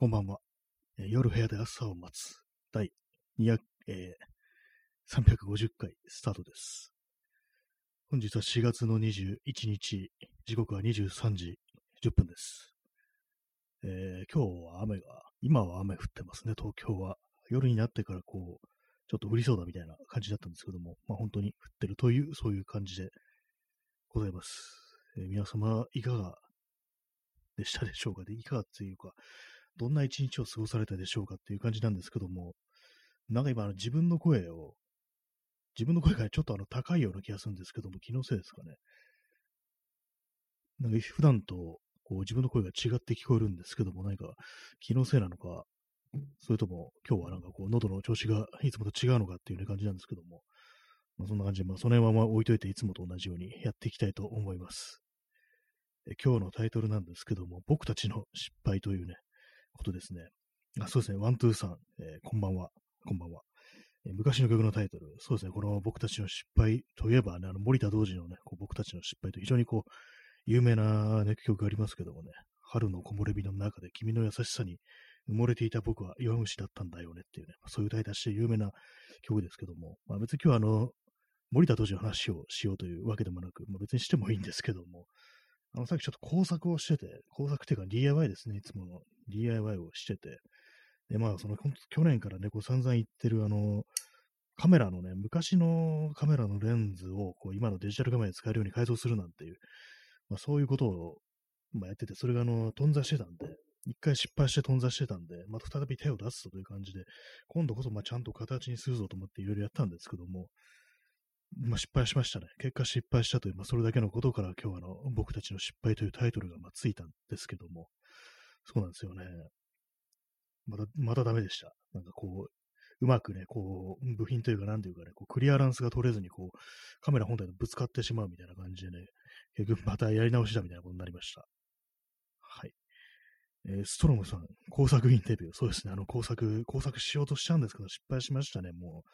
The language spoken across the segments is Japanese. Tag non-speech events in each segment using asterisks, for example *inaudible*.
こんばんは。夜部屋で朝を待つ第200、えー350回スタートです。本日は4月の21日、時刻は23時10分です。えー今日は雨が、今は雨降ってますね、東京は。夜になってからこう、ちょっと降りそうだみたいな感じだったんですけども、まあ本当に降ってるという、そういう感じでございます。え皆様、いかがでしたでしょうかで、いかがというか、どんな一日を過ごされたでしょうかっていう感じなんですけども、なんか今、の自分の声を、自分の声がちょっとあの高いような気がするんですけども、気のせいですかね。なんか普段とこう自分の声が違って聞こえるんですけども、何か気のせいなのか、それとも今日はなんかこう喉の調子がいつもと違うのかっていう、感じなんですけども、まあ、そんな感じで、まあ、その辺はま置いといていつもと同じようにやっていきたいと思います。え今日のタイトルなんですけども、僕たちの失敗というね、ことですね。あそうですね、ワン、ツー、さん、えーこんばんは、こんばんは。え昔の曲のタイトル、そうですね、この僕たちの失敗といえばね、あの森田童子のね、こう僕たちの失敗と非常にこう、有名な、ね、曲がありますけどもね、春の木漏れ日の中で君の優しさに埋もれていた僕は弱虫だったんだよねっていうね、そういう歌い出しで有名な曲ですけども、まあ、別に今日はあの、森田童子の話をしようというわけでもなく、まあ、別にしてもいいんですけども、あの、さっきちょっと工作をしてて、工作っていうか DIY ですね、いつもの DIY をしてて、で、まあ、その、去年からね、こう散々言ってる、あの、カメラのね、昔のカメラのレンズを、こう、今のデジタルカメラに使えるように改造するなんていう、まあ、そういうことを、まあ、やってて、それが、あの、頓挫してたんで、一回失敗して頓挫してたんで、また再び手を出すぞという感じで、今度こそ、まあ、ちゃんと形にするぞと思っていろいろやったんですけども、まあ、失敗しましたね。結果失敗したという、まあ、それだけのことから今日はあの、僕たちの失敗というタイトルがまついたんですけども、そうなんですよね。また、またダメでした。なんかこう、うまくね、こう、部品というか、なんていうかね、こうクリアランスが取れずに、こう、カメラ本体とぶつかってしまうみたいな感じでね、結局またやり直しだみたいなことになりました。はい。えーストロムさん、工作インデビュー。そうですね、あの工作、工作しようとしちゃうんですけど、失敗しましたね、もう。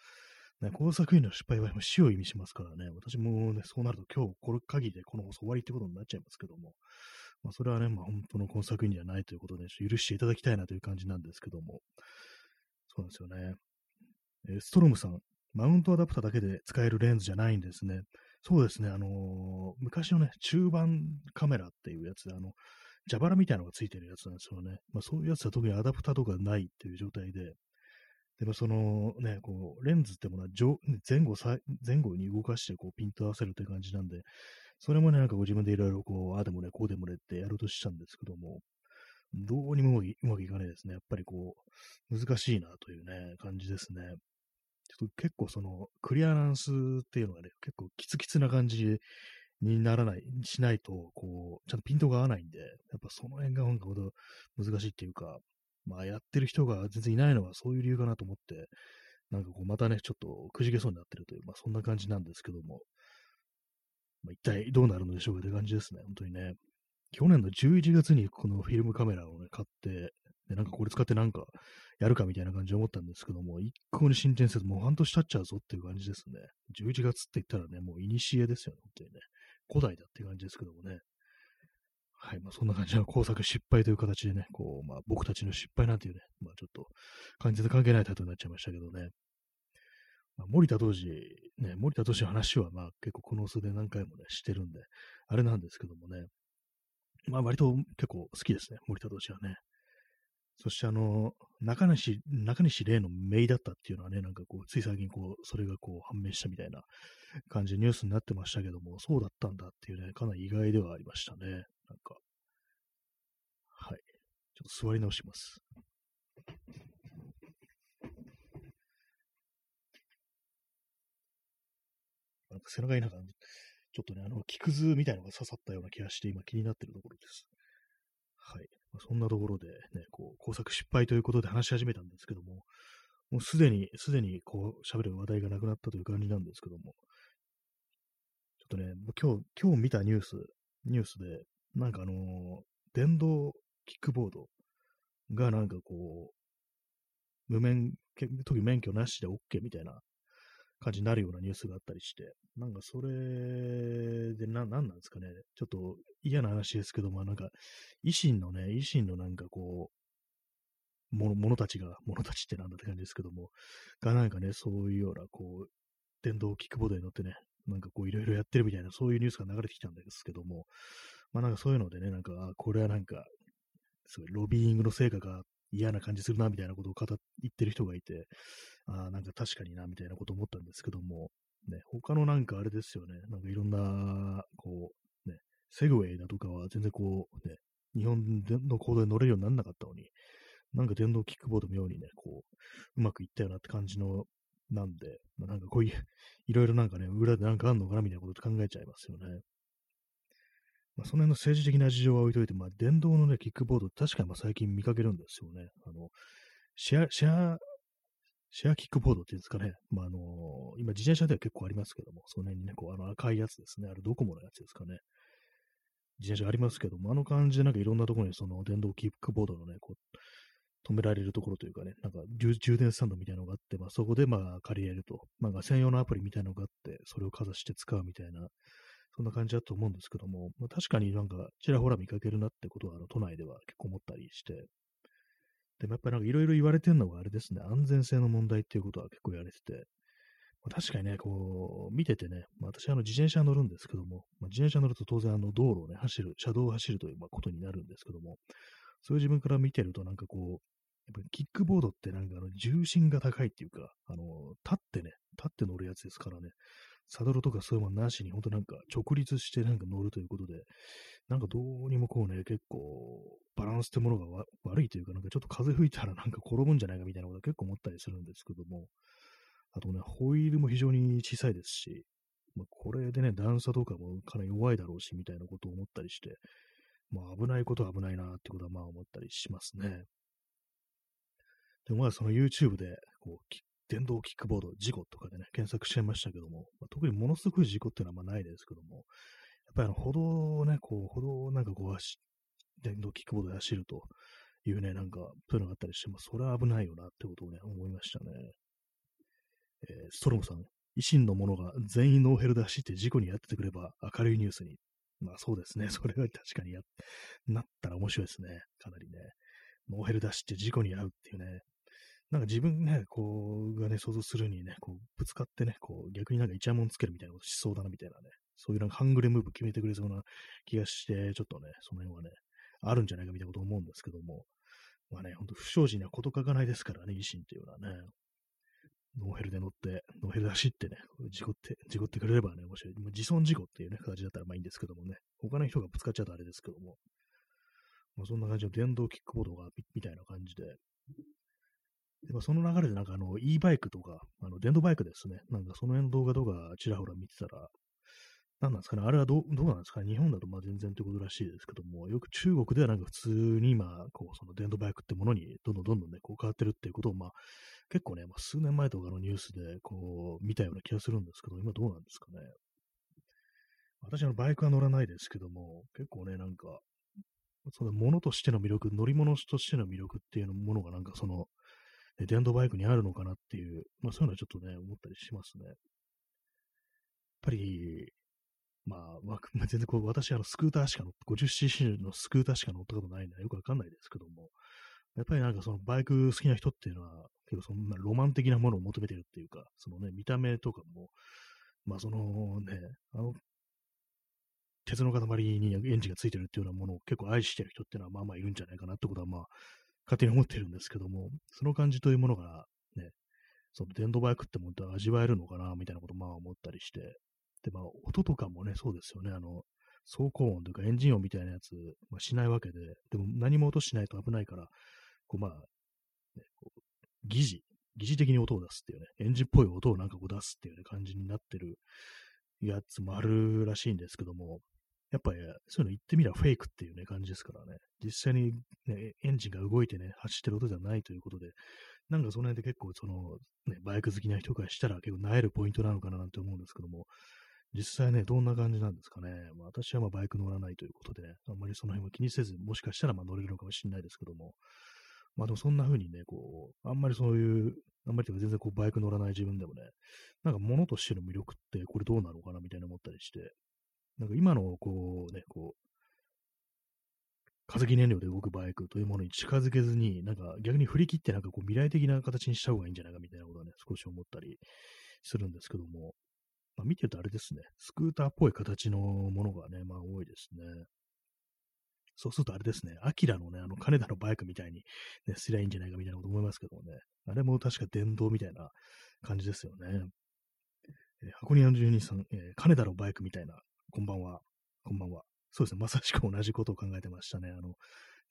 ね、工作員の失敗は死を意味しますからね、私もね、そうなると今日これ限りでこの放送終わりってことになっちゃいますけども、まあ、それはね、まあ、本当の工作員ではないということで、許していただきたいなという感じなんですけども、そうなんですよね。えストロムさん、マウントアダプターだけで使えるレンズじゃないんですね。そうですね、あのー昔のね、中盤カメラっていうやつで、あの、蛇腹みたいなのがついてるやつなんですよね。まあ、そういうやつは特にアダプターとかないっていう状態で、でもそのね、こう、レンズってものは前後さ、前後に動かしてこうピント合わせるという感じなんで、それもね、なんかこう自分でいろいろこう、ああでもね、こうでもねってやろうとしたんですけども、どうにもうまくいかないですね。やっぱりこう、難しいなというね、感じですね。ちょっと結構その、クリアランスっていうのがね、結構キツキツな感じにならない、しないと、こう、ちゃんとピントが合わないんで、やっぱその辺がなんかほど難しいっていうか、まあやってる人が全然いないのはそういう理由かなと思って、なんかこうまたね、ちょっとくじけそうになってるという、まあそんな感じなんですけども、まあ一体どうなるのでしょうかという感じですね、本当にね。去年の11月にこのフィルムカメラをね、買って、で、なんかこれ使ってなんかやるかみたいな感じで思ったんですけども、一向に進展せず、もう半年経っちゃうぞっていう感じですね。11月って言ったらね、もう古ですよね、本当にね。古代だっていう感じですけどもね。はい。まあ、そんな感じの工作失敗という形でね、こう、まあ、僕たちの失敗なんていうね、まあ、ちょっと、完全然関係ないタイトルになっちゃいましたけどね。まあ、森田当時、ね、森田当時の話は、まあ、結構この数で何回もね、してるんで、あれなんですけどもね。まあ、割と結構好きですね、森田当時はね。そして、あの、中西、中西礼の姪だったっていうのはね、なんかこう、つい最近こう、それがこう、判明したみたいな感じでニュースになってましたけども、そうだったんだっていうね、かなり意外ではありましたね。なんか。はい。ちょっと座り直します。なんか背中になんか、ちょっとね、あの、木くずみたいなのが刺さったような気がして、今気になってるところです。はい。まあそんなところでね、こう、工作失敗ということで話し始めたんですけども、もうすでに、すでにこう、喋る話題がなくなったという感じなんですけども、ちょっとね、今日、今日見たニュース、ニュースで、なんかあの電動キックボードがなんかこう、無免許、時免許なしで OK みたいな感じになるようなニュースがあったりして、なんかそれでな、なんなんですかね。ちょっと嫌な話ですけども、なんか、維新のね、維新のなんかこもの、ものたちが、ものたちってなんだって感じですけども、がなんかね、そういうような、こう、電動キックボードに乗ってね、なんかこういろいろやってるみたいな、そういうニュースが流れてきたんですけども、まあなんかそういうのでね、なんか、これはなんか、すごいロビーイングの成果が嫌な感じするな、みたいなことを語言ってる人がいて、ああ、なんか確かにな、みたいなこと思ったんですけども、ね、他のなんかあれですよね、なんかいろんな、こう、ね、セグウェイだとかは全然こう、ね、日本の行動で乗れるようにならなかったのに、なんか電動キックボード妙にね、こう、うまくいったよなって感じの、なんで、まあ、なんかこういう、いろいろなんかね、裏でなんかあんのかなみたいなこと考えちゃいますよね。まあ、その辺の政治的な事情は置いといて、まあ、電動のね、キックボード、確かにまあ最近見かけるんですよね。あの、シェア、シェア、シェアキックボードっていうんですかね。まあ、あのー、今自転車では結構ありますけども、その辺にね、こう、あの赤いやつですね。あれドコモのやつですかね。自転車ありますけども、あの感じでなんかいろんなところにその電動キックボードのね、こう、止められるところというかね、なんか充電スタンドみたいなのがあって、まあそこでまあ借りれると、なんか専用のアプリみたいなのがあって、それをかざして使うみたいな、そんな感じだと思うんですけども、まあ、確かになんかちらほら見かけるなってことは、あの都内では結構思ったりして、でもやっぱりなんかいろいろ言われてるのがあれですね、安全性の問題っていうことは結構言われてて、まあ、確かにね、こう、見ててね、まあ、私、あの、自転車乗るんですけども、まあ、自転車乗ると当然、あの、道路をね、走る、車道を走るという、ま、ことになるんですけども、そういう自分から見てると、なんかこう、やっぱりキックボードってなんかあの重心が高いっていうか、あの、立ってね、立って乗るやつですからね、サドルとかそういうものなしに、ほんとなんか直立してなんか乗るということで、なんかどうにもこうね、結構バランスってものが悪いというか、なんかちょっと風吹いたらなんか転ぶんじゃないかみたいなことは結構思ったりするんですけども、あとね、ホイールも非常に小さいですし、まあ、これでね、段差とかもかなり弱いだろうし、みたいなことを思ったりして、まあ危ないことは危ないなってことはまあ思ったりしますね。でもまあその YouTube で、こう、電動キックボード事故とかでね、検索しちゃいましたけども、まあ、特にものすごい事故っていうのはまあないですけども、やっぱりあの歩道をね、こう、歩道をなんかこう走、電動キックボードで走るというね、なんか、そういうのがあったりして、まあそれは危ないよなってことをね、思いましたね。えー、ストロムさん、維新の者が全員ノーヘルで走って事故にやっててくれば明るいニュースに。まあそうですね。*laughs* それは確かにや、なったら面白いですね。かなりね。ノーヘル出しって事故に遭うっていうね。なんか自分ね、こう、がね、想像するにね、こう、ぶつかってね、こう、逆になんかイチャモンつけるみたいなことしそうだな、みたいなね。そういうなんかハングレムーブ決めてくれそうな気がして、ちょっとね、その辺はね、あるんじゃないかみたいなこと思うんですけども。まあね、ほんと不祥事には事欠かないですからね、維新っていうのはね。ノーヘルで乗って、ノーヘルで走ってね、事故って、事故ってくれればね、もし、自損事故っていうね、形だったらまあいいんですけどもね、他の人がぶつかっちゃうとあれですけども、まあ、そんな感じの電動キックボードがみたいな感じで、でまあ、その流れでなんかあの e バイクとか、あの電動バイクですね、なんかその辺の動画とかちらほら見てたら、何なんですかね、あれはどうどうなんですかね、日本だとまあ全然ということらしいですけども、よく中国ではなんか普通に今、こう、その電動バイクってものにどんどんどんどんね、こう変わってるっていうことを、まあ、結構ね、まあ、数年前とかのニュースで、こう、見たような気がするんですけど、今どうなんですかね。私はバイクは乗らないですけども、結構ね、なんか、そのものとしての魅力、乗り物としての魅力っていうものがなんかその、電動バイクにあるのかなっていう、まあそういうのはちょっとね、思ったりしますね。やっぱり、まあ、*laughs* まあ、全然こう、私、あの、スクーターしか乗って、50cc のスクーターしか乗ったことないんで、よくわかんないですけども、やっぱりなんかそのバイク好きな人っていうのは、結構そんなロマン的なものを求めてるっていうか、そのね、見た目とかも、まあそのね、あの、鉄の塊にエンジンがついてるっていうようなものを結構愛してる人っていうのはまあまあいるんじゃないかなってことはまあ、勝手に思ってるんですけども、その感じというものがね、その電動バイクってもっ味わえるのかな、みたいなことまあ思ったりして、で、まあ、音とかもね、そうですよね。あの、走行音というかエンジン音みたいなやつ、まあ、しないわけで、でも何も音しないと危ないから、こう、まあ、ね、こう疑似、疑似的に音を出すっていうね、エンジンっぽい音をなんかこう出すっていうね、感じになってるやつもあるらしいんですけども、やっぱりそういうの言ってみればフェイクっていうね、感じですからね、実際にね、エンジンが動いてね、走ってる音じゃないということで、なんかその辺で結構その、ね、バイク好きな人からしたら結構萎えるポイントなのかななんて思うんですけども、実際ね、どんな感じなんですかね。まあ、私はまあバイク乗らないということで、ね、あんまりその辺は気にせず、もしかしたらまあ乗れるのかもしれないですけども、まあでもそんな風にね、こう、あんまりそういう、あんまりというか全然こうバイク乗らない自分でもね、なんか物としての魅力ってこれどうなのかなみたいな思ったりして、なんか今のこうね、こう、化石燃料で動くバイクというものに近づけずに、なんか逆に振り切ってなんかこう未来的な形にした方がいいんじゃないかみたいなことはね、少し思ったりするんですけども、まあ、見てるとあれですね、スクーターっぽい形のものがね、まあ多いですね。そうするとあれですね、アキラのね、あの金田のバイクみたいに、ね、すりゃいいんじゃないかみたいなこと思いますけどもね、あれも確か電動みたいな感じですよね。えー、箱庭の住人さん、えー、金田のバイクみたいな、こんばんは、こんばんは。そうですね、まさしく同じことを考えてましたね。あの、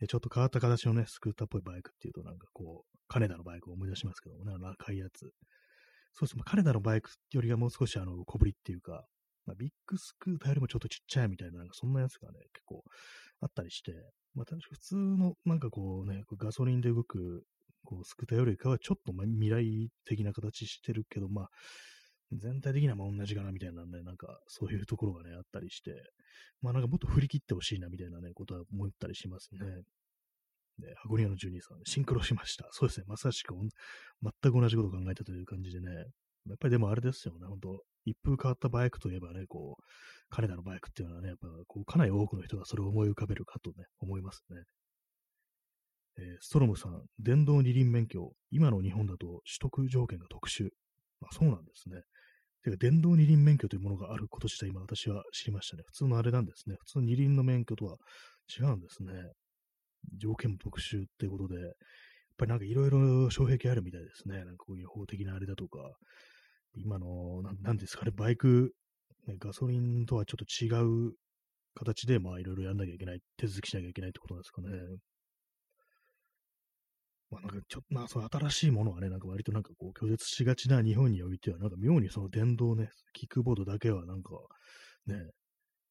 ちょっと変わった形のね、スクーターっぽいバイクっていうと、なんかこう、金田のバイクを思い出しますけどもね、あの赤いやつ。そうですね、金田のバイクよりはもう少しあの小ぶりっていうか、まあ、ビッグスクーターよりもちょっとちっちゃいみたいな、なんかそんなやつがね、結構あったりして、まあ、普通のなんかこうね、ガソリンで動くこうスクーターよりかはちょっと未来的な形してるけど、まあ、全体的にはまあ同じかなみたいなね、なんかそういうところがね、あったりして、まあなんかもっと振り切ってほしいなみたいなね、ことは思ったりしますね。で、箱庭のジュニーさん、シンクロしました。そうですね、まさしく全く同じことを考えたという感じでね、やっぱりでもあれですよね、本当一風変わったバイクといえばね、こう、彼らのバイクっていうのはね、やっぱこうかなり多くの人がそれを思い浮かべるかとね、思いますね。えー、ストロムさん、電動二輪免許、今の日本だと取得条件が特殊。あ、そうなんですね。てか、電動二輪免許というものがあること自体、今私は知りましたね。普通のあれなんですね。普通の二輪の免許とは違うんですね。条件も特殊ってことで、やっぱりなんかいろいろ障壁あるみたいですね。なんかこういう法的なあれだとか、今の、なんですかね、バイク、ね、ガソリンとはちょっと違う形で、まあいろいろやんなきゃいけない、手続きしなきゃいけないってことなんですかね。まあなんかちょ、まあその新しいものはね、なんか割となんかこう拒絶しがちな日本においては、なんか妙にその電動ね、キックボードだけはなんかね、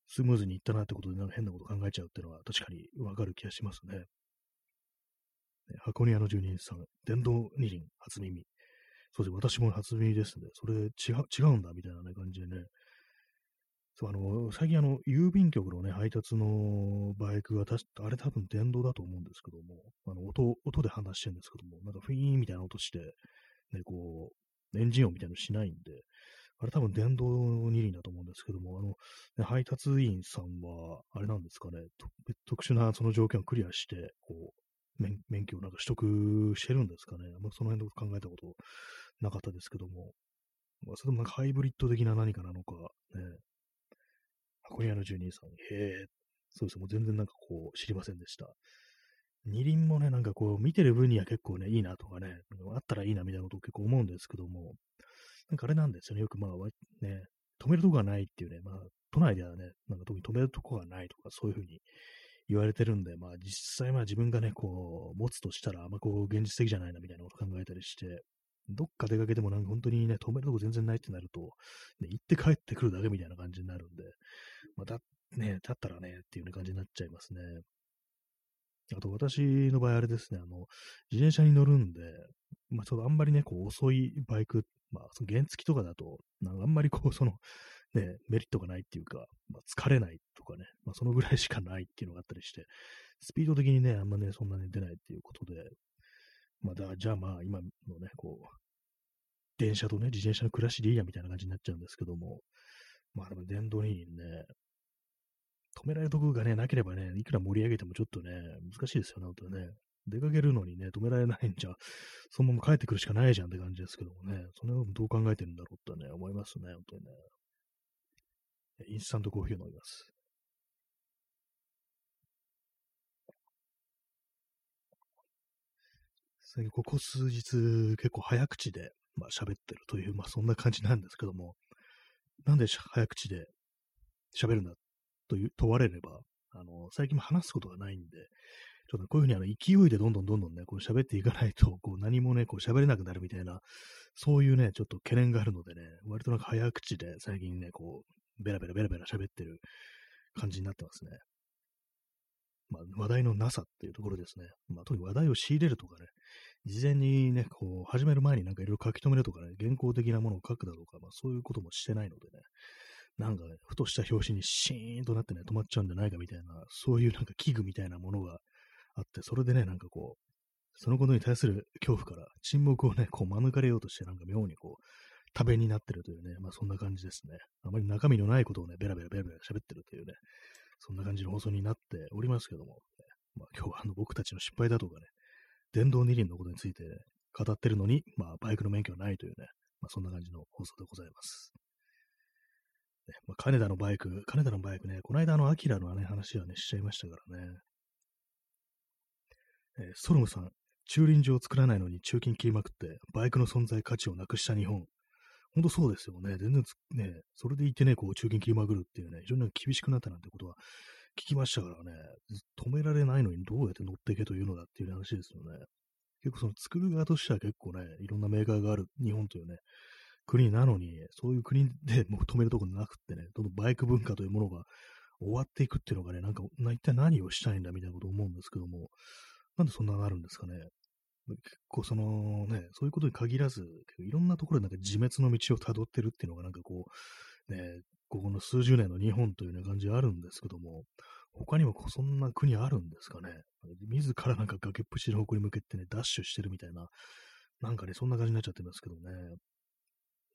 スムーズにいったなってことでなんか変なこと考えちゃうっていうのは確かにわかる気がしますね。箱庭の住人さん、電動二輪初耳。そうです、私も初耳ですね。それ違う、違うんだみたいな、ね、感じでね。そう、あの、最近あの、郵便局のね、配達のバイクが、あれ多分電動だと思うんですけども、あの、音、音で話してるんですけども、なんかフィーンみたいな音して、ね、こう、エンジン音みたいなのしないんで、あれ多分電動二輪だと思うんですけども、あの、ね、配達員さんは、あれなんですかね、特殊なその条件をクリアして、こう、免免許をなんか取得してるんですかね。あその辺のこと考えたことなかったですけども、まあ、それともなんかハイブリッド的な何かなのか、ね、箱庭の住人さん、へえ、そうです。もう全然なんかこう、知りませんでした。二輪もね、なんかこう、見てる分には結構ね、いいなとかね、あったらいいなみたいなことを結構思うんですけども、なんかあれなんですよね、よくまあ、ね、止めるとこがないっていうね、まあ、都内ではね、なんか特に止めるとこがないとか、そういうふうに言われてるんで、まあ実際まあ自分がね、こう、持つとしたらあんまこう、現実的じゃないなみたいなことを考えたりして、どっか出かけてもなんか本当にね、止めるとこ全然ないってなると、ね、行って帰ってくるだけみたいな感じになるんで、まあ、だ、ね、だったらね、っていう、ね、感じになっちゃいますね。あと私の場合あれですね、あの、自転車に乗るんで、まあちょっとあんまりね、こう遅いバイク、まあその原付とかだと、なんかあんまりこう、*laughs* その、ね、メリットがないっていうか、まあ、疲れないとかね、まあそのぐらいしかないっていうのがあったりして、スピード的にね、あんまね、そんなに出ないっていうことで、まあ、だじゃあまあ、今のね、こう、電車とね、自転車の暮らしでいいやみたいな感じになっちゃうんですけども、まあでも電動にね、止められるとこがね、なければね、いくら盛り上げてもちょっとね、難しいですよね、本当ね。出かけるのにね、止められないんじゃ、そのまま帰ってくるしかないじゃんって感じですけどもね、その辺どう考えてるんだろうってね、思いますね、本当にね。インスタントコーヒー飲みます。ここ数日結構早口で、まあ、喋ってるという、まあ、そんな感じなんですけども、なんで早口で喋るんだという問われれば、あの、最近も話すことがないんで、ちょっとこういうふうにあの勢いでどんどんどんどんね、こう喋っていかないと、こう何もね、こう喋れなくなるみたいな、そういうね、ちょっと懸念があるのでね、割となんか早口で最近ね、こう、ベラベラベラベラ喋ってる感じになってますね。まあ、話題のなさっていうところですね。まあ、特に話題を仕入れるとかね、事前にね、こう、始める前になんかいろいろ書き留めるとかね、原稿的なものを書くだとか、まあそういうこともしてないのでね、なんかね、ふとした表紙にシーンとなってね、止まっちゃうんじゃないかみたいな、そういうなんか器具みたいなものがあって、それでね、なんかこう、そのことに対する恐怖から沈黙をね、こう免れようとして、なんか妙にこう、多弁になってるというね、まあそんな感じですね。あまり中身のないことをね、ベラベラベラベラ喋ってるというね、そんな感じの放送になっておりますけども、まあ、今日はあの僕たちの失敗だとかね、電動二輪のことについて、ね、語ってるのに、まあ、バイクの免許はないというね、まあ、そんな感じの放送でございます。ねまあ、金田のバイク、金田のバイクね、この間あの、アキラのね、話はね、しちゃいましたからね。えー、ソロムさん、駐輪場を作らないのに中金切りまくって、バイクの存在価値をなくした日本。ほんとそうですよね。全然ね、それでいてね、こう、中金切りまくるっていうね、非常に厳しくなったなんてことは聞きましたからね、止められないのにどうやって乗っていけというのだっていう話ですよね。結構その作る側としては結構ね、いろんなメーカーがある日本というね、国なのに、そういう国で *laughs* もう止めるとこなくってね、どんどんバイク文化というものが終わっていくっていうのがね、なんか、一体何をしたいんだみたいなことを思うんですけども、なんでそんななるんですかね。結構そのね、そういうことに限らず、いろんなところでなんか自滅の道を辿ってるっていうのがなんかこう、ね、ここの数十年の日本というような感じあるんですけども、他にもそんな国あるんですかね。自らなんか崖っぷちの方向に向けてね、ダッシュしてるみたいな、なんかね、そんな感じになっちゃってますけどね。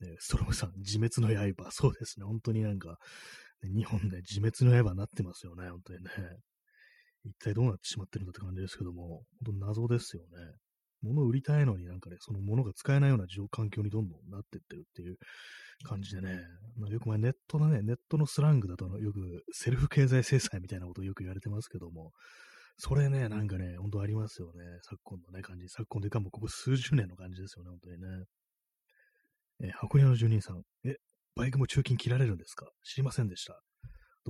ねストロムさん、自滅の刃。*laughs* そうですね。本当になんか、ね、日本で自滅の刃になってますよね。本当にね。一体どうなってしまってるんだって感じですけども、本当謎ですよね。物を売りたいのになんかね、その物が使えないような環境にどんどんなってってるっていう感じでね、まあ、よく前ネットのね、ネットのスラングだとよくセルフ経済制裁みたいなことをよく言われてますけども、それね、なんかね、本当ありますよね。昨今のね、感じ。昨今というかもうここ数十年の感じですよね、本当にね。え箱根の住人さん、え、バイクも中金切られるんですか？知りませんでした。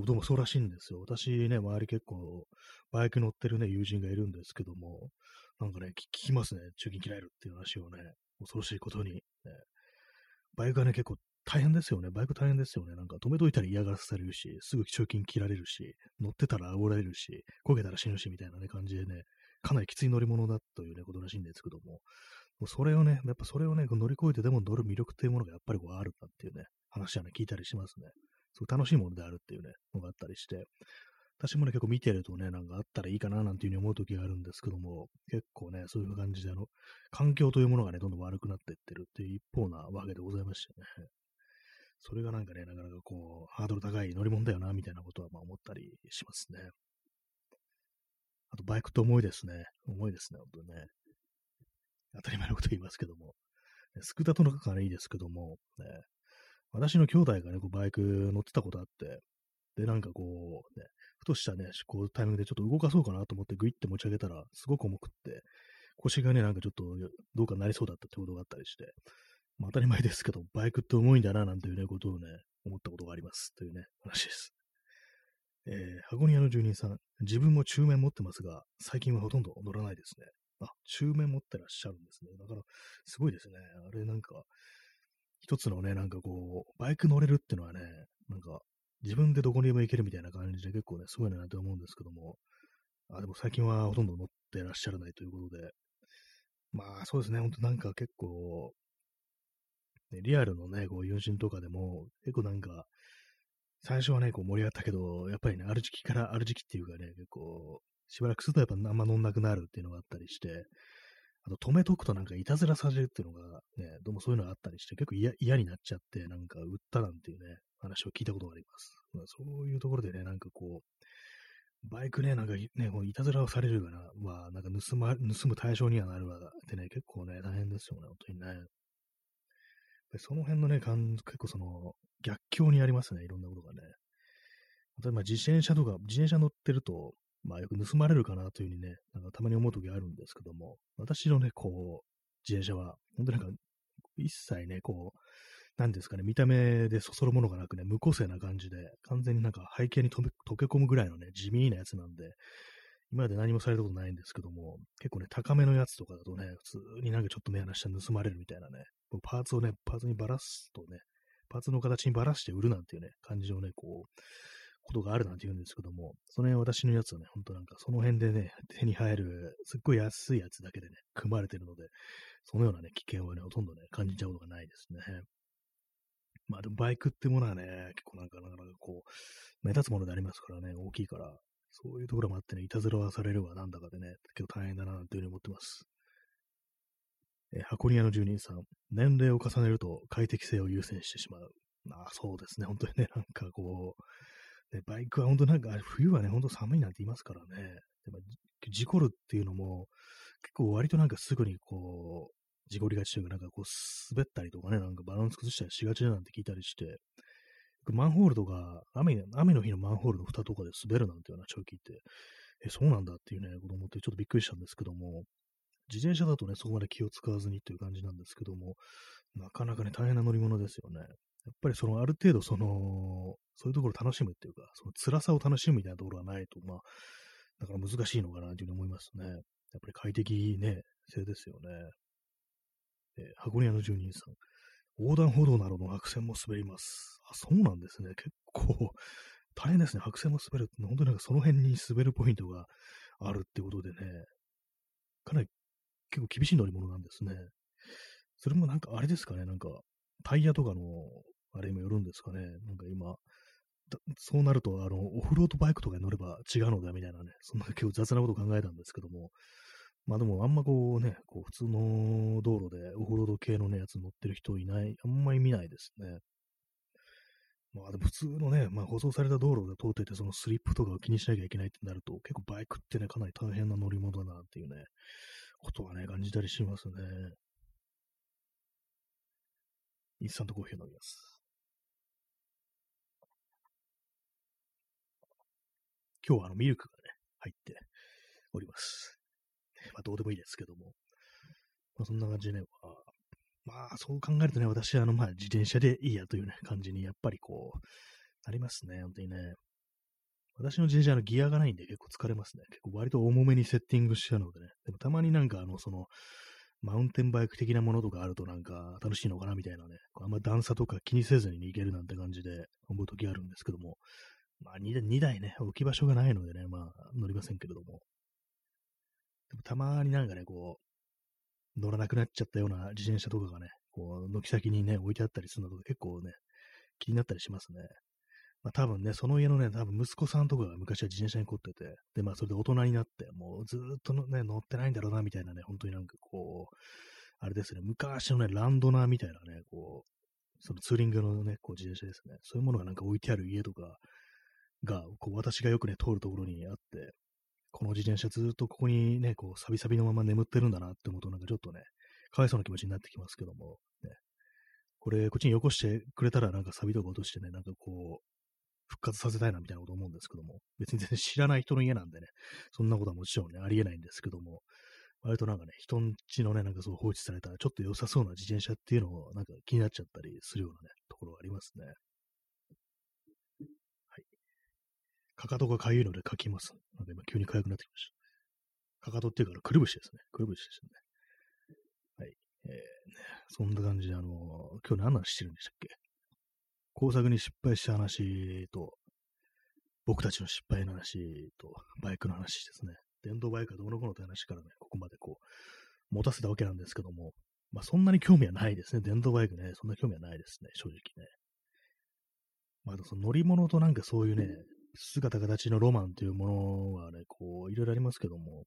どうもそうらしいんですよ。私ね、周り結構、バイク乗ってるね、友人がいるんですけども、なんかね、聞きますね。中金切られるっていう話をね、恐ろしいことに、ね。バイクがね、結構大変ですよね。バイク大変ですよね。なんか止めといたら嫌がらせされるし、すぐ中金切られるし、乗ってたら煽られるし、焦げたら死ぬしみたいなね、感じでね、かなりきつい乗り物だというね、ことらしいんですけども、もうそれをね、やっぱそれをね、乗り越えてでも乗る魅力っていうものがやっぱりこうあるんだっていうね、話はね、聞いたりしますね。すごい楽しいものであるっていうね、のがあったりして、私もね、結構見てるとね、なんかあったらいいかななんていうふうに思う時があるんですけども、結構ね、そういう感じで、あの、環境というものがね、どんどん悪くなっていってるっていう一方なわけでございましてね。それがなんかね、なかなかこう、ハードル高い乗り物だよな、みたいなことはまあ思ったりしますね。あと、バイクって重いですね。重いですね、本当にね。当たり前のこと言いますけども。スクーターとの関はいいですけども、ね、私の兄弟がね、こうバイク乗ってたことあって、で、なんかこう、ね、ふとしたね、こうタイミングでちょっと動かそうかなと思ってグイって持ち上げたら、すごく重くって、腰がね、なんかちょっとどうかなりそうだったってことがあったりして、まあ、当たり前ですけど、バイクって重いんだな、なんていうね、ことをね、思ったことがあります。というね、話です。えー、箱庭の住人さん、自分も中面持ってますが、最近はほとんど乗らないですね。あ、中面持ってらっしゃるんですね。だから、すごいですね。あれなんか、一つのね、なんかこう、バイク乗れるっていうのはね、なんか、自分でどこにでも行けるみたいな感じで結構ね、すごいなと思うんですけども、あ、でも最近はほとんど乗ってらっしゃらないということで、まあそうですね、ほんとなんか結構、ね、リアルのね、こう友人とかでも、結構なんか、最初はね、こう盛り上がったけど、やっぱりね、ある時期から、ある時期っていうかね、結構、しばらくするとやっぱあんま乗んなくなるっていうのがあったりして、あと止めとくとなんかいたずらされるっていうのがね、どうもそういうのがあったりして、結構嫌になっちゃって、なんか売ったなんていうね、話を聞いたことがあります。まあ、そういうところでね、なんかこう、バイクね、なんかね、こういたずらをされるような、まあ、なんか盗ま、盗む対象にはなるわってね、結構ね、大変ですよね、本当にね。その辺のね、結構その、逆境にありますね、いろんなことがね。例えば自転車とか、自転車乗ってると、まあよく盗まれるかなというふうにね、なんかたまに思う時あるんですけども、私のね、こう、自転車は、本当なんか、一切ね、こう、なんですかね、見た目でそそるものがなくね、無個性な感じで、完全になんか背景に溶け込むぐらいのね、地味なやつなんで、今まで何もされたことないんですけども、結構ね、高めのやつとかだとね、普通になんかちょっと目離して盗まれるみたいなね、パーツをね、パーツにばらすとね、パーツの形にばらして売るなんていうね、感じのね、こう、ことがあるなんて言うんですけども、その辺私のやつはね、ほんとなんかその辺でね、手に入る、すっごい安いやつだけでね、組まれてるので、そのようなね、危険はね、ほとんどね、感じちゃうことがないですね。まあでもバイクってものはね、結構なんかなかなかこう、目立つものでありますからね、大きいから、そういうところもあってね、いたずらはされるわ、なんだかでね、結構大変だな、というふうに思ってます。え箱庭の住人さん、年齢を重ねると快適性を優先してしまう。まあそうですね、本当にね、なんかこう、ね、バイクは本当なんか、冬はね、本当寒いなんて言いますからね、でまあ、事故るっていうのも、結構割となんかすぐにこう、事故りがちというか、なんかこう滑ったりとかね、なんかバランス崩したりしがちだなんて聞いたりして、マンホールとか、雨雨の日のマンホールの蓋とかで滑るなんていうような長期って、え、そうなんだっていうね、子供ってちょっとびっくりしたんですけども、自転車だとね、そこまで気を使わずにっていう感じなんですけども、なかなかね、大変な乗り物ですよね。やっぱりその、ある程度その、そういうところを楽しむっていうか、その辛さを楽しむみたいなところがないと、まあ、だから難しいのかなというふうに思いますね。やっぱり快適ね、性ですよね。えー、箱庭の住人さん。横断歩道などの白線も滑ります。あ、そうなんですね。結構、大変ですね。白線も滑るって、本当になんかその辺に滑るポイントがあるってことでね、かなり結構厳しい乗り物なんですね。それもなんかあれですかね、なんかタイヤとかのあれにもよるんですかね。なんか今、そうなると、あの、オフロードバイクとかに乗れば違うのだみたいなね、そんな結構雑なこと考えたんですけども、まあでもあんまこうね、こう普通の道路でオフロード系のね、やつ乗ってる人いない、あんまり見ないですね。まあでも普通のね、まあ舗装された道路で通ってて、そのスリップとかを気にしなきゃいけないってなると、結構バイクってね、かなり大変な乗り物だなっていうね、ことはね、感じたりしますね。インスタントコーヒーを飲みます。今日はあのミルクがね、入っております。まあどうでもいいですけども。まあそんな感じでね、まあそう考えるとね、私はあのまあ自転車でいいやというね、感じにやっぱりこう、なりますね、本当にね。私の自転車のギアがないんで結構疲れますね。結構割と重めにセッティングしちゃうのでね。でもたまになんかあの、その、マウンテンバイク的なものとかあるとなんか楽しいのかなみたいなね。あんま段差とか気にせずに行けるなんて感じで思う時あるんですけども。まあ 2, 台ね、置き場所がないのでね、まあ乗りませんけれども。でもたまになんかね、こう、乗らなくなっちゃったような自転車とかがね、こう、軒先にね、置いてあったりするのと結構ね、気になったりしますね。まあ多分ね、その家のね、多分息子さんとかが昔は自転車に凝ってて、で、まあそれで大人になって、もうずっとね、乗ってないんだろうな、みたいなね、本当になんかこう、あれですね、昔のね、ランドナーみたいなね、こう、そのツーリングのね、こう自転車ですね、そういうものがなんか置いてある家とかが、こう私がよくね、通るところにあって、この自転車ずっとここにね、こう、サビサビのまま眠ってるんだなって思うと、なんかちょっとね、かわいそうな気持ちになってきますけども、ね、これ、こっちによこしてくれたら、なんかサビとか落としてね、なんかこう、復活させたいなみたいなこと思うんですけども、別に全然知らない人の家なんでね、そんなことはもちろんね、ありえないんですけども、割となんかね、人んちのね、なんかそう放置されたちょっと良さそうな自転車っていうのをなんか気になっちゃったりするようなね、ところがありますね。はい。かかとが痒いので書きます。なんか今急に痒くなってきました。かかとっていうか、くるぶしですね。くるぶしですね。はい。えー、ね、そんな感じで、あのー、今日何の話してるんでしたっけ？工作に失敗した話と、僕たちの失敗の話と、バイクの話ですね。電動バイクがどうのこうのって話からね、ここまでこう、持たせたわけなんですけども、まあそんなに興味はないですね。電動バイクね、そんな興味はないですね、正直ね。まあその乗り物となんかそういうね、姿形のロマンというものはね、こう、いろいろありますけども、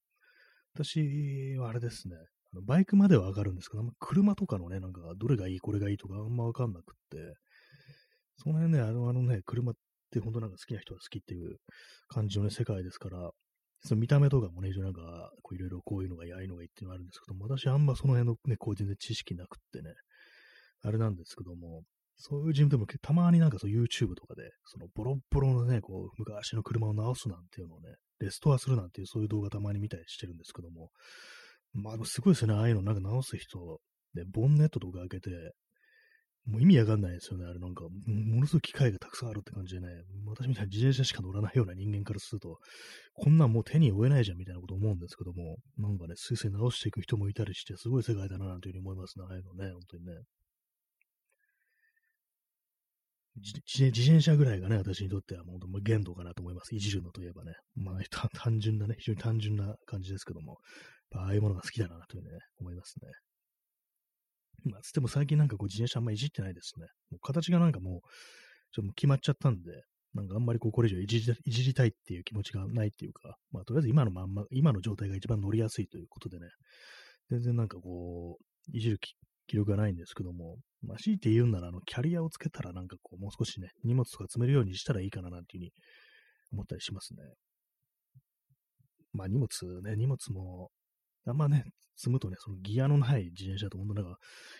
私はあれですね、あのバイクまではわかるんですけど、車とかのね、なんか、どれがいい、これがいいとかあんまわかんなくって、その辺ね、あのあのね、車って本当なんか好きな人は好きっていう感じのね、世界ですから、その見た目とかもね、なんか、いろいろこういうのがいい、ああいうのがいいっていうのがあるんですけども、私あんまその辺のね、こう全然知識なくってね、あれなんですけども、そういう自分でもたまになんかそう YouTube とかで、そのボロボロのね、こう昔の車を直すなんていうのをね、レストアするなんていうそういう動画たまに見たりしてるんですけども、まあすごいですね、ああいうのなんか直す人、ね、ボンネットとか開けて、もう意味わかんないですよね。あれなんか、ものすごい機械がたくさんあるって感じでね、私みたいに自転車しか乗らないような人間からすると、こんなんもう手に負えないじゃんみたいなこと思うんですけども、なんかね、スイスイ直していく人もいたりして、すごい世界だな、なんていうふうに思いますね。ああいうのね、本当にね。自転車ぐらいがね、私にとってはもう限度かなと思います。いじるのといえばね。まあ、単純なね、非常に単純な感じですけども、ああいうものが好きだなというね、思いますね。まあ、つっても最近なんかこう自転車あんまいじってないですね。もう形がなんかもう、ちょっと決まっちゃったんで、なんかあんまりこうこれ以上いじりいじりたいっていう気持ちがないっていうか、まあとりあえず今のまんま、今の状態が一番乗りやすいということでね、全然なんかこう、いじる気力がないんですけども、まあ強いて言うならあのキャリアをつけたらなんかこうもう少しね、荷物とか積めるようにしたらいいかななんていうふうに思ったりしますね。まあ荷物ね、荷物も、あんまね、積むとね、そのギアのない自転車と本当なんか、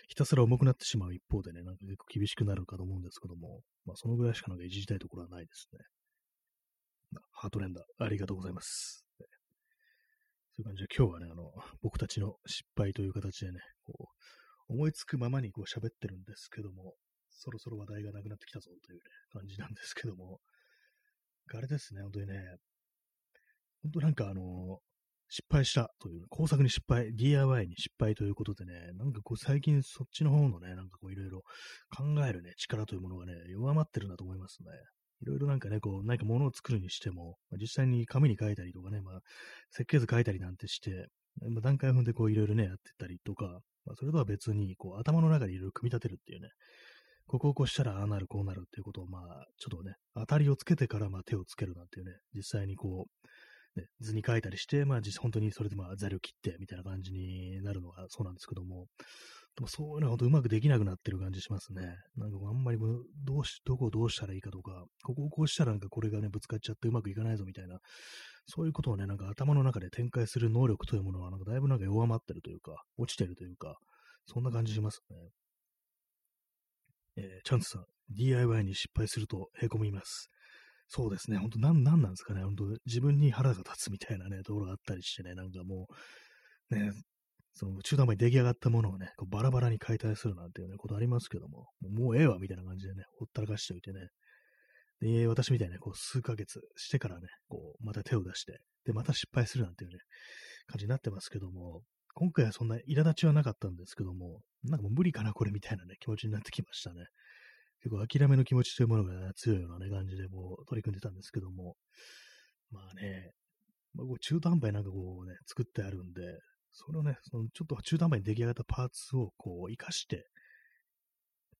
ひたすら重くなってしまう一方でね、なんか結構厳しくなるかと思うんですけども、まあそのぐらいしかなんかいじりたいところはないですね。ハートレンダー、ありがとうございます。そういう感じで今日はね、あの、僕たちの失敗という形でね、こう、思いつくままにこう喋ってるんですけども、そろそろ話題がなくなってきたぞというね、感じなんですけども、あれですね、本当にね、本当なんかあの、失敗したという、工作に失敗、DIY に失敗ということでね、なんかこう最近そっちの方のね、なんかこういろいろ考えるね、力というものがね、弱まってるなと思いますね。いろいろなんかね、こう、何か物を作るにしても、まあ、実際に紙に書いたりとかね、まあ、設計図書いたりなんてして、まあ、段階踏んでこういろいろね、やってたりとか、まあ、それとは別に、こう、頭の中でいろいろ組み立てるっていうね、ここをこうしたらああなる、こうなるっていうことを、まあ、ちょっとね、当たりをつけてから、まあ、手をつけるなんていうね、実際にこう、ね、図に書いたりして、まあ、実本当にそれでまあ、材料切って、みたいな感じになるのがそうなんですけども、でもそういうのは本当うまくできなくなってる感じしますね。なんかあんまりどうし、どこをどうしたらいいかとか、ここをこうしたらなんかこれがね、ぶつかっちゃってうまくいかないぞみたいな、そういうことをね、なんか頭の中で展開する能力というものは、なんかだいぶなんか弱まってるというか、落ちてるというか、そんな感じしますね。えー、チャンスさん、DIY に失敗すると凹みます。そうですね、本当なん、なんなんですかね、本当自分に腹が立つみたいなね、ところがあったりしてね、なんかもう、ね、その中途半端に出来上がったものをね、こうバラバラに解体するなんていうね、ことありますけども、もうええわみたいな感じでね、ほったらかしておいてね、で、私みたいにね、こう数ヶ月してからね、こう、また手を出して、で、また失敗するなんていうね、感じになってますけども、今回はそんな苛立ちはなかったんですけども、なんかもう無理かな、これみたいなね、気持ちになってきましたね。結構諦めの気持ちというものが、強いようなね、感じでこう取り組んでたんですけども、まあね、まあ、こう中途半端になんかこうね、作ってあるんで、それをね、そのちょっと中途半端に出来上がったパーツをこう活かして、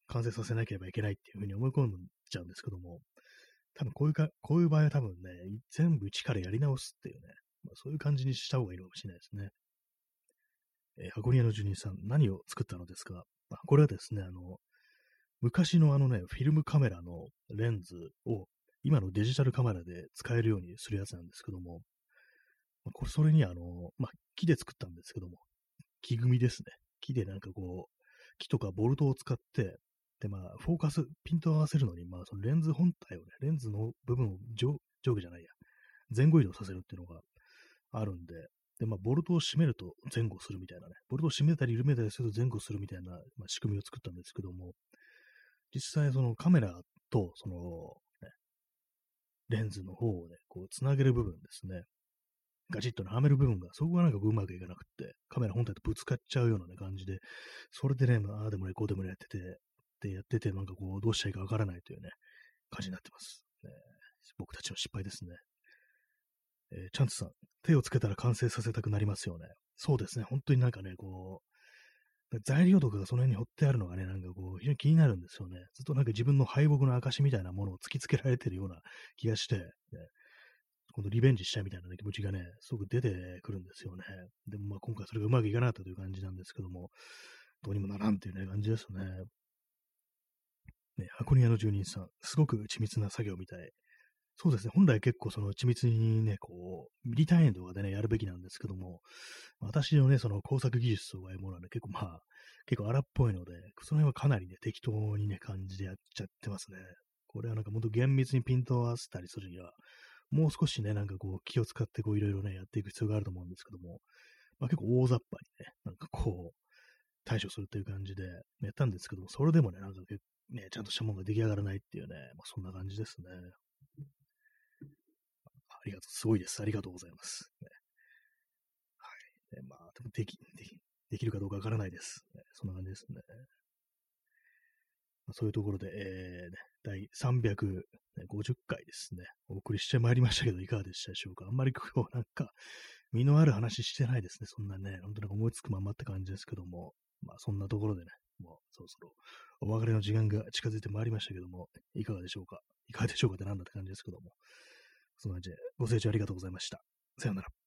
完成させなければいけないっていうふうに思い込んじゃうんですけども、多分こういうか、こういう場合は多分ね、全部一からやり直すっていうね、まあ、そういう感じにした方がいいのかもしれないですね。えー、箱庭の住人さん、何を作ったのですか？あこれはですね、あの、昔のあのね、フィルムカメラのレンズを今のデジタルカメラで使えるようにするやつなんですけども、まあ、これそれにあの、まあ、木で作ったんですけども、木組みですね。木でなんかこう、木とかボルトを使って、で、まあ、フォーカス、ピントを合わせるのに、まあ、そのレンズ本体をね、レンズの部分を上上下じゃないや、前後移動させるっていうのがあるんで、で、まあ、ボルトを締めると前後するみたいなね、ボルトを締めたり緩めたりすると前後するみたいな、まあ、仕組みを作ったんですけども、実際そのカメラと、その、ね、レンズの方をね、こう、つなげる部分ですね。ガチッとはめる部分が、そこがなんかうまくいかなくって、カメラ本体とぶつかっちゃうような、ね、感じで、それでね、ああでもね、こうでもね、やってて、で、やってて、なんかこう、どうしたらいいかわからないというね、感じになってます。ね、僕たちの失敗ですね。えー、チャンツさん、手をつけたら完成させたくなりますよね。そうですね、本当になんかね、こう、材料とかがその辺に掘ってあるのがね、なんかこう、非常に気になるんですよね。ずっとなんか自分の敗北の証みたいなものを突きつけられてるような気がして、ね、今度リベンジしたいみたいな、ね、気持ちがね、すごく出てくるんですよね。でもまあ今回それがうまくいかなかったという感じなんですけども、どうにもならんというね、感じですね。ね、箱庭の住人さん、すごく緻密な作業みたい。そうですね、本来結構その緻密にね、こう、ミリ単位とかでね、やるべきなんですけども、私のね、その工作技術とかいうものはね、結構まあ、結構荒っぽいので、その辺はかなりね、適当にね、感じでやっちゃってますね。これはなんかもっと厳密にピントを合わせたりするには、もう少しね、なんかこう気を使ってこういろいろね、やっていく必要があると思うんですけども、まあ結構大雑把にね、なんかこう、対処するという感じでやったんですけども、それでもね、なんかね、ちゃんとしたものが出来上がらないっていうね、まあそんな感じですね。ありがとう、すごいです。ありがとうございます。ね、はい。ね、まあ、でもでき、でき、できるかどうかわからないです。ね、そんな感じですね。まあ、そういうところで、えー、ね、第350回ですね、お送りしてまいりましたけど、いかがでしたでしょうか。あんまり今日なんか、身のある話してないですね。そんなね、本当に思いつくままって感じですけども、まあそんなところでね、もうそろそろお別れの時間が近づいてまいりましたけども、いかがでしょうか。いかがでしょうかってなんだって感じですけども、そんな感じでご清聴ありがとうございました。さようなら。